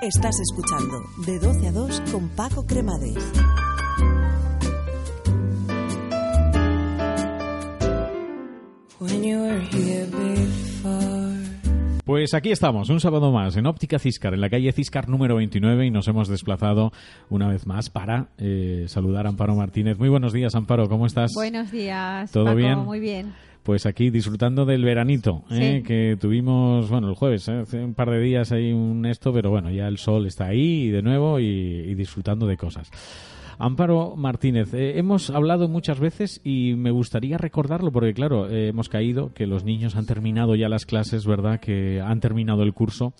Estás escuchando De 12 a 2 con Paco Cremades. Pues aquí estamos, un sábado más en Óptica Ciscar, en la calle Ciscar número 29 y nos hemos desplazado una vez más para eh, saludar a Amparo Martínez. Muy buenos días, Amparo, ¿cómo estás? Buenos días. ¿Todo Paco, bien? Muy bien. Pues aquí disfrutando del veranito, ¿eh? Sí. que tuvimos, bueno, el jueves, ¿eh? hace un par de días hay un esto, pero bueno, ya el sol está ahí de nuevo y, y disfrutando de cosas. Amparo Martínez, eh, hemos hablado muchas veces y me gustaría recordarlo porque, claro, eh, hemos caído que los niños han terminado ya las clases, ¿verdad? Que han terminado el curso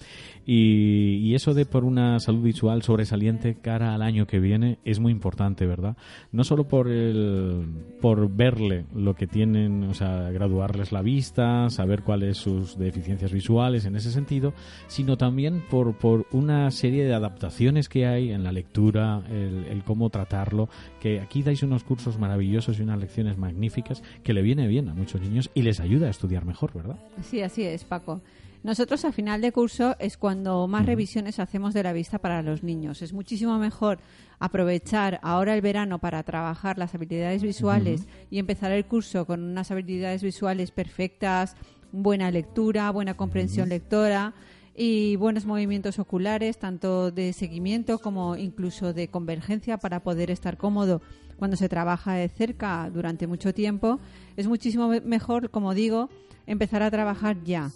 y, y eso de por una salud visual sobresaliente cara al año que viene es muy importante, ¿verdad? No solo por el, por verle lo que tienen, o sea, graduarles la vista, saber cuáles sus deficiencias visuales en ese sentido, sino también por, por una serie de adaptaciones que hay en la lectura, el, el cómo tratarlo, que aquí dais unos cursos maravillosos y unas lecciones magníficas que le viene bien a muchos niños y les ayuda a estudiar mejor, ¿verdad? Sí, así es, Paco. Nosotros a final de curso es cuando más revisiones hacemos de la vista para los niños. Es muchísimo mejor aprovechar ahora el verano para trabajar las habilidades visuales y empezar el curso con unas habilidades visuales perfectas, buena lectura, buena comprensión lectora y buenos movimientos oculares, tanto de seguimiento como incluso de convergencia para poder estar cómodo cuando se trabaja de cerca durante mucho tiempo. Es muchísimo me- mejor, como digo, empezar a trabajar ya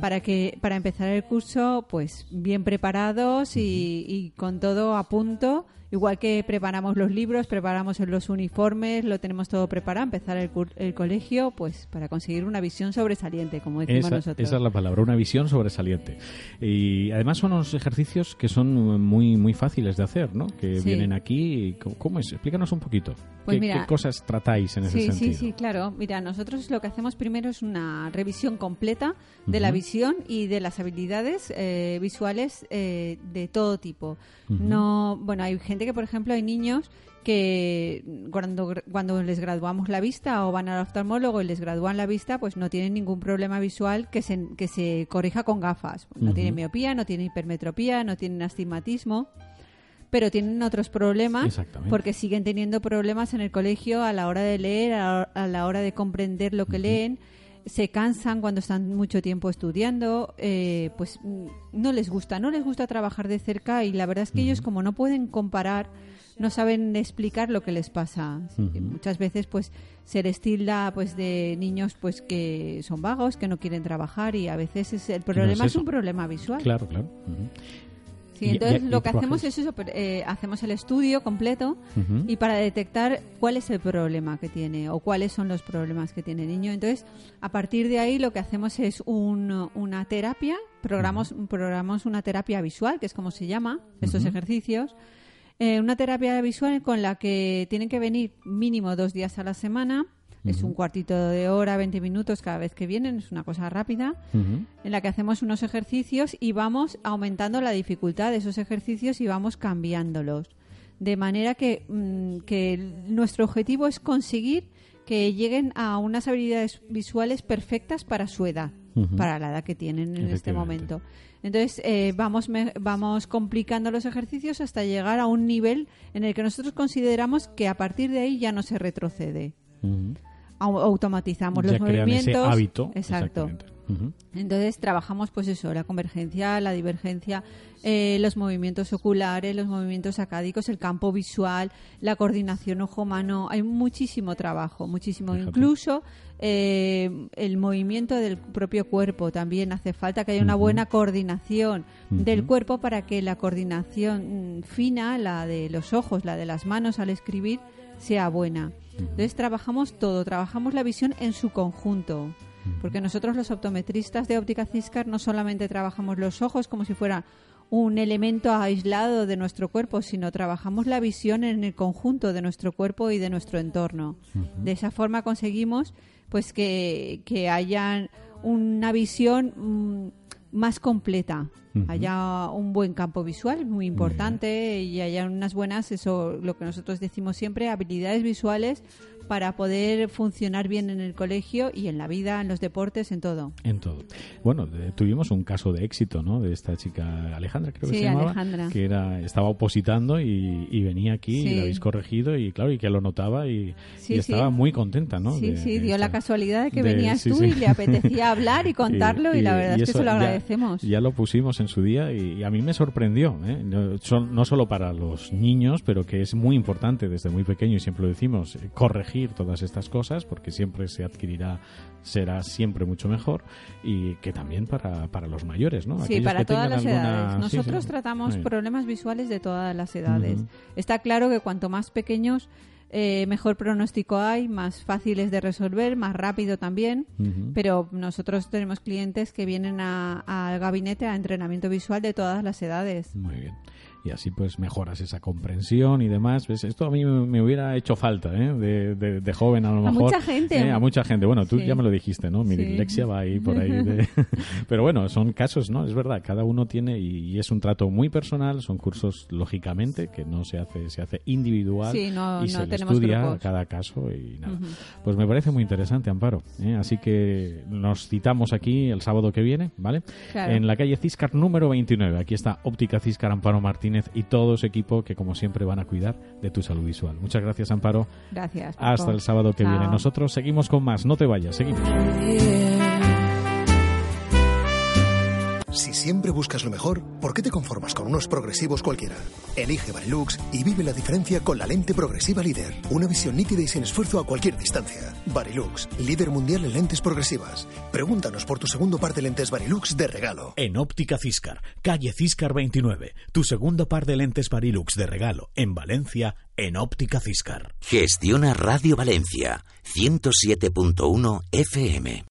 para que para empezar el curso pues bien preparados y, y con todo a punto igual que preparamos los libros preparamos los uniformes lo tenemos todo preparado empezar el, el colegio pues para conseguir una visión sobresaliente como decimos Esa, nosotros esa es la palabra, una visión sobresaliente. Y además son unos ejercicios que son muy muy fáciles de hacer, ¿no? Que Sí. vienen aquí. ¿Cómo, cómo es? Explícanos un poquito. Pues ¿Qué, mira, qué cosas tratáis en ese Sí, sentido? sí, sí, claro. Mira, nosotros lo que hacemos primero es una revisión completa de la visión y de las habilidades eh, visuales eh, de todo tipo. No, bueno, hay gente que, por ejemplo, hay niños que cuando, cuando les graduamos la vista o van al oftalmólogo y les gradúan la vista, pues no tienen ningún problema visual que se, que se corrija con gafas. No Ujú. tienen miopía, no tienen hipermetropía, no tienen astigmatismo, pero tienen otros problemas porque siguen teniendo problemas en el colegio a la hora de leer, a, la hora de comprender lo que leen. Se cansan cuando están mucho tiempo estudiando, eh, pues mm, no les gusta, no les gusta trabajar de cerca y la verdad es que ellos como no pueden comparar, no saben explicar lo que les pasa. Muchas veces pues se les tilda pues de niños pues que son vagos, que no quieren trabajar y a veces es, el problema es, un problema visual. Claro, claro. Sí, Y- entonces y- y lo que hacemos es eso, eh, hacemos el estudio completo y para detectar cuál es el problema que tiene o cuáles son los problemas que tiene el niño. Entonces, a partir de ahí lo que hacemos es un- una terapia, programamos, programamos una terapia visual, que es como se llama, estos ejercicios. Eh, una terapia visual con la que tienen que venir mínimo dos días a la semana. Es un cuartito de hora, 20 minutos cada vez que vienen, es una cosa rápida en la que hacemos unos ejercicios y vamos aumentando la dificultad de esos ejercicios y vamos cambiándolos. De manera que, mm, que nuestro objetivo es conseguir que lleguen a unas habilidades visuales perfectas para su edad, para la edad que tienen en este momento. Entonces, eh, vamos, me- vamos complicando los ejercicios hasta llegar a un nivel en el que nosotros consideramos que a partir de ahí ya no se retrocede. Automatizamos Ya los crean ese movimientos. hábito. Exacto. Entonces trabajamos pues eso, la convergencia, la divergencia, eh, los movimientos oculares, los movimientos acádicos, el campo visual, la coordinación ojo-mano. Hay muchísimo trabajo, muchísimo. Fíjate. Incluso eh, el movimiento del propio cuerpo también hace falta que haya una buena coordinación del cuerpo para que la coordinación mm, fina, la de los ojos, la de las manos al escribir, sea buena. Entonces trabajamos todo, trabajamos la visión en su conjunto. Porque nosotros los optometristas de óptica Ciscar no solamente trabajamos los ojos como si fuera un elemento aislado de nuestro cuerpo, sino trabajamos la visión en el conjunto de nuestro cuerpo y de nuestro entorno. De esa forma conseguimos pues que, que haya una visión mm, más completa, haya un buen campo visual muy importante y haya unas buenas, eso lo que nosotros decimos siempre, habilidades visuales para poder funcionar bien en el colegio y en la vida, en los deportes, en todo. En todo. Bueno, de- tuvimos un caso de éxito, ¿no? De esta chica Alejandra, creo que se llamaba, Alejandra. que era estaba opositando y, y venía aquí y la habéis corregido y claro, y que lo notaba y, Sí, y estaba muy contenta, ¿no? Sí, De- sí, dio la casualidad de que de- venías tú y le apetecía hablar y contarlo y, la verdad es que eso se lo agradecemos. Ya, lo pusimos en su día y, a mí me sorprendió, ¿eh? no, son- no solo para los niños, pero que es muy importante desde muy pequeño y siempre lo decimos, eh, corregir todas estas cosas porque siempre se adquirirá, será siempre mucho mejor y que también para, para los mayores, ¿no? Sí, Aquellos para que todas las alguna- edades. Nosotros sí. tratamos Sí. problemas visuales de todas las edades. Está claro que cuanto más pequeños, eh, mejor pronóstico hay, más fáciles de resolver, más rápido también. Pero nosotros tenemos clientes que vienen a- al gabinete a entrenamiento visual de todas las edades. Muy bien. Y así pues mejoras esa comprensión y demás. ¿Ves? Esto a mí me, hubiera hecho falta, ¿eh? De, de- de joven a lo A mejor. mucha gente. ¿eh? A mucha gente. Bueno, tú Sí. ya me lo dijiste, ¿no? Mi Sí. dislexia va ahí por ahí. de- Pero bueno, son casos, ¿no? Es verdad, cada uno tiene y, es un trato muy personal. Son cursos, lógicamente, que no se hace, se hace individual Sí, no- y no se le estudia grupos. cada caso y nada. Pues me parece muy interesante, Amparo. ¿eh? Así que nos citamos aquí el sábado que viene, ¿vale? Claro. En la calle Ciscar número 29. Aquí está Óptica Ciscar Amparo Martínez y todo su equipo que como siempre van a cuidar de tu salud visual. Muchas gracias Amparo. Gracias. Paco. Hasta el sábado que Chao. viene. Nosotros seguimos con más. No te vayas, seguimos. Si siempre buscas lo mejor, ¿por qué te conformas con unos progresivos cualquiera? Elige Varilux y vive la diferencia con la lente progresiva líder. Una visión nítida y sin esfuerzo a cualquier distancia. Varilux, líder mundial en lentes progresivas. Pregúntanos por tu segundo par de lentes Varilux de regalo. En Óptica Ciscar, calle Ciscar 29, tu segundo par de lentes Varilux de regalo en Valencia, en Óptica Ciscar. Gestiona Radio Valencia 107.1 FM.